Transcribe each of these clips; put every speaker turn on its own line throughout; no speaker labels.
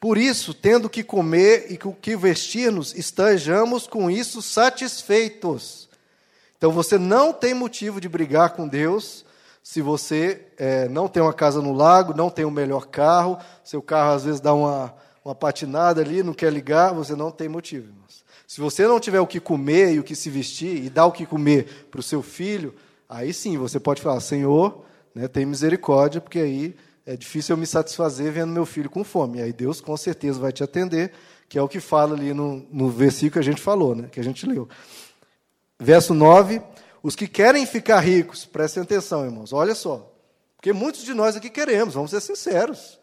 Por isso, tendo que comer e o que vestir-nos, estejamos com isso satisfeitos. Então você não tem motivo de brigar com Deus se você é, não tem uma casa no lago, não tem o melhor carro, seu carro às vezes dá uma, uma patinada ali, não quer ligar, você não tem motivo, irmãos. Se você não tiver o que comer e o que se vestir, e dá o que comer para o seu filho, aí sim você pode falar, Senhor, né, tem misericórdia, porque aí é difícil eu me satisfazer vendo meu filho com fome. Aí Deus com certeza vai te atender, que é o que fala ali no, no versículo que a gente falou, né, que a gente leu. Verso 9, os que querem ficar ricos, prestem atenção, irmãos, olha só. Porque muitos de nós aqui queremos, vamos ser sinceros.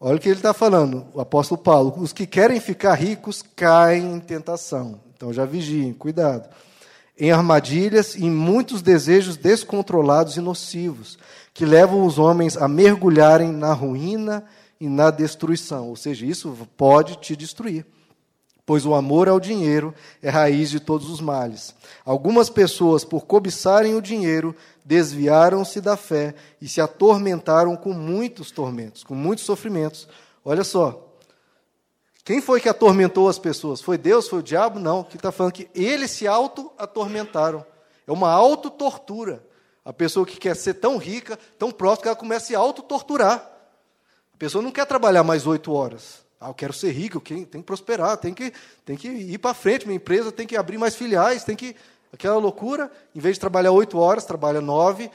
Olha o que ele está falando, o apóstolo Paulo. Os que querem ficar ricos caem em tentação. Então já vigiem, cuidado. Em armadilhas e em muitos desejos descontrolados e nocivos, que levam os homens a mergulharem na ruína e na destruição. Ou seja, isso pode te destruir pois o amor ao dinheiro é raiz de todos os males. Algumas pessoas, por cobiçarem o dinheiro, desviaram-se da fé e se atormentaram com muitos tormentos, com muitos sofrimentos. Olha só. Quem foi que atormentou as pessoas? Foi Deus? Foi o diabo? Não. Que está falando que eles se auto-atormentaram. É uma auto-tortura. A pessoa que quer ser tão rica, tão próxima, que ela começa a se auto-torturar. A pessoa não quer trabalhar mais oito horas. Ah, eu quero ser rico, tenho que prosperar, tem que, tem que ir para frente, minha empresa tem que abrir mais filiais, tem que. Aquela loucura, em vez de trabalhar oito horas, trabalha nove.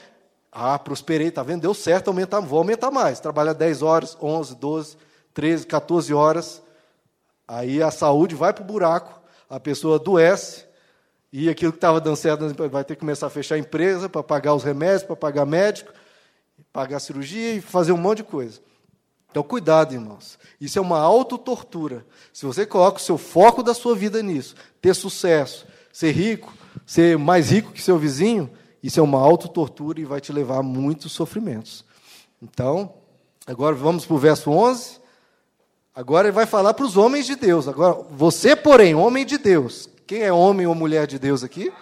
Ah, prosperei, está vendo? Deu certo, aumentar, vou aumentar mais. Trabalha dez horas, onze, doze, treze, 14 horas. Aí a saúde vai para o buraco, a pessoa adoece, e aquilo que estava dando certo vai ter que começar a fechar a empresa para pagar os remédios, para pagar médico, pagar cirurgia e fazer um monte de coisa. Então, cuidado, irmãos. Isso é uma autotortura. Se você coloca o seu foco da sua vida nisso, ter sucesso, ser rico, ser mais rico que seu vizinho, isso é uma autotortura e vai te levar a muitos sofrimentos. Então, agora vamos para o verso 11. Agora ele vai falar para os homens de Deus. Agora, você, porém, homem de Deus. Quem é homem ou mulher de Deus aqui?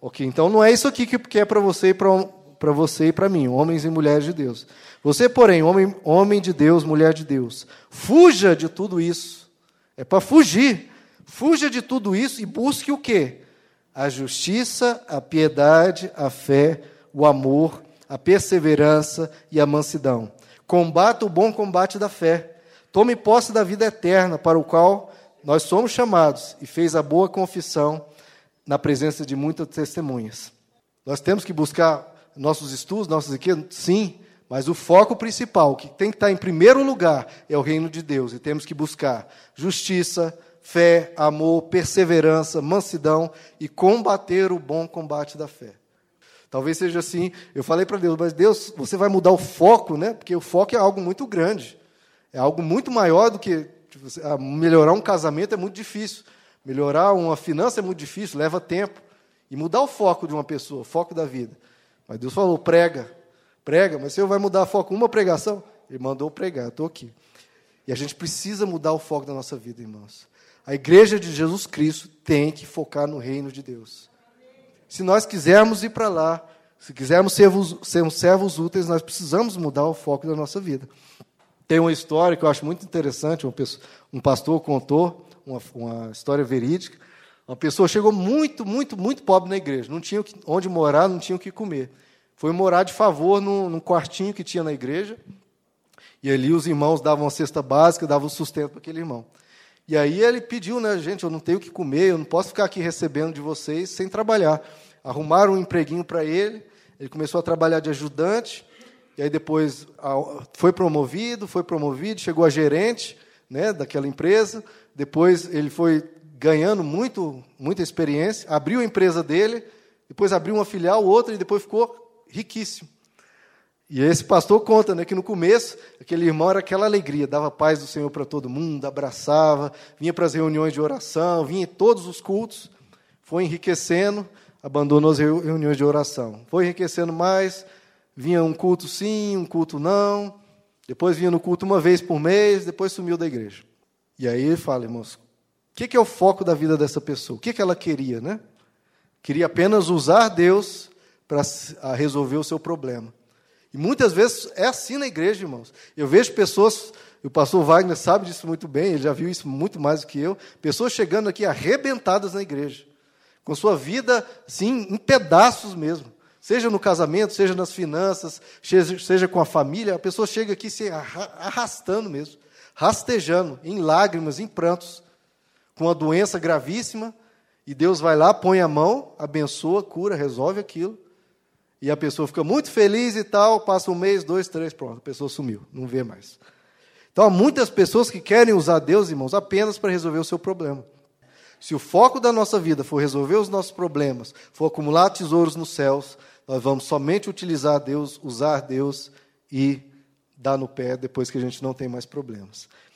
Ok, então não é isso aqui que é para você e para você e para mim, homens e mulheres de Deus. Você, porém, homem, homem de Deus, mulher de Deus, fuja de tudo isso. É para fugir. Fuja de tudo isso e busque o quê? A justiça, a piedade, a fé, o amor, a perseverança e a mansidão. Combata o bom combate da fé. Tome posse da vida eterna, para o qual nós somos chamados, e fez a boa confissão na presença de muitas testemunhas. Nós temos que buscar nossos estudos, nossas riquezas? Sim, mas o foco principal, que tem que estar em primeiro lugar, é o reino de Deus. E temos que buscar justiça, fé, amor, perseverança, mansidão e combater o bom combate da fé. Talvez seja assim. Eu falei para Deus, mas Deus, você vai mudar o foco, né? Porque o foco é algo muito grande. É algo muito maior do que tipo, melhorar um casamento é muito difícil. Melhorar uma finança é muito difícil, leva tempo. E mudar o foco de uma pessoa, o foco da vida. Mas Deus falou: prega, prega, mas o Senhor vai mudar o foco uma pregação? Ele mandou pregar, estou aqui. E a gente precisa mudar o foco da nossa vida, irmãos. A igreja de Jesus Cristo tem que focar no reino de Deus. Se nós quisermos ir para lá, se quisermos ser, sermos servos úteis, nós precisamos mudar o foco da nossa vida. Tem uma história que eu acho muito interessante, pessoa, um pastor contou, uma, uma, história verídica. Uma pessoa chegou muito, muito, muito pobre na igreja, não tinha onde morar, não tinha o que comer foi morar de favor num, num quartinho que tinha na igreja. E ali os irmãos davam uma cesta básica, davam sustento para aquele irmão. E aí ele pediu, né, gente, eu não tenho o que comer, eu não posso ficar aqui recebendo de vocês sem trabalhar. Arrumaram um empreguinho para ele, ele começou a trabalhar de ajudante, e aí depois foi promovido, foi promovido, chegou a gerente né, daquela empresa, depois ele foi ganhando muito, muita experiência, abriu a empresa dele, depois abriu uma filial, outra, e depois ficou riquíssimo. E esse pastor conta né, que no começo, aquele irmão era aquela alegria, dava paz do Senhor para todo mundo, abraçava, vinha para as reuniões de oração, vinha em todos os cultos, foi enriquecendo, abandonou as reuniões de oração. Foi enriquecendo mais, vinha um culto sim, um culto não, depois vinha no culto uma vez por mês, depois sumiu da igreja. E aí fala, irmãos, o que é o foco da vida dessa pessoa? O que ela queria, né? Queria apenas usar Deus para resolver o seu problema. E muitas vezes é assim na igreja, irmãos. Eu vejo pessoas, o pastor Wagner sabe disso muito bem, ele já viu isso muito mais do que eu. Pessoas chegando aqui arrebentadas na igreja, com sua vida, assim, em pedaços mesmo. Seja no casamento, seja nas finanças, seja, com a família, a pessoa chega aqui se arrastando mesmo, rastejando, em lágrimas, em prantos, com uma doença gravíssima, e Deus vai lá, põe a mão, abençoa, cura, resolve aquilo. E a pessoa fica muito feliz e tal, passa um mês, dois, três, pronto, a pessoa sumiu, não vê mais. Então há muitas pessoas que querem usar Deus, irmãos, apenas para resolver o seu problema. Se o foco da nossa vida for resolver os nossos problemas, for acumular tesouros nos céus, nós vamos somente utilizar Deus, usar Deus e dar no pé depois que a gente não tem mais problemas.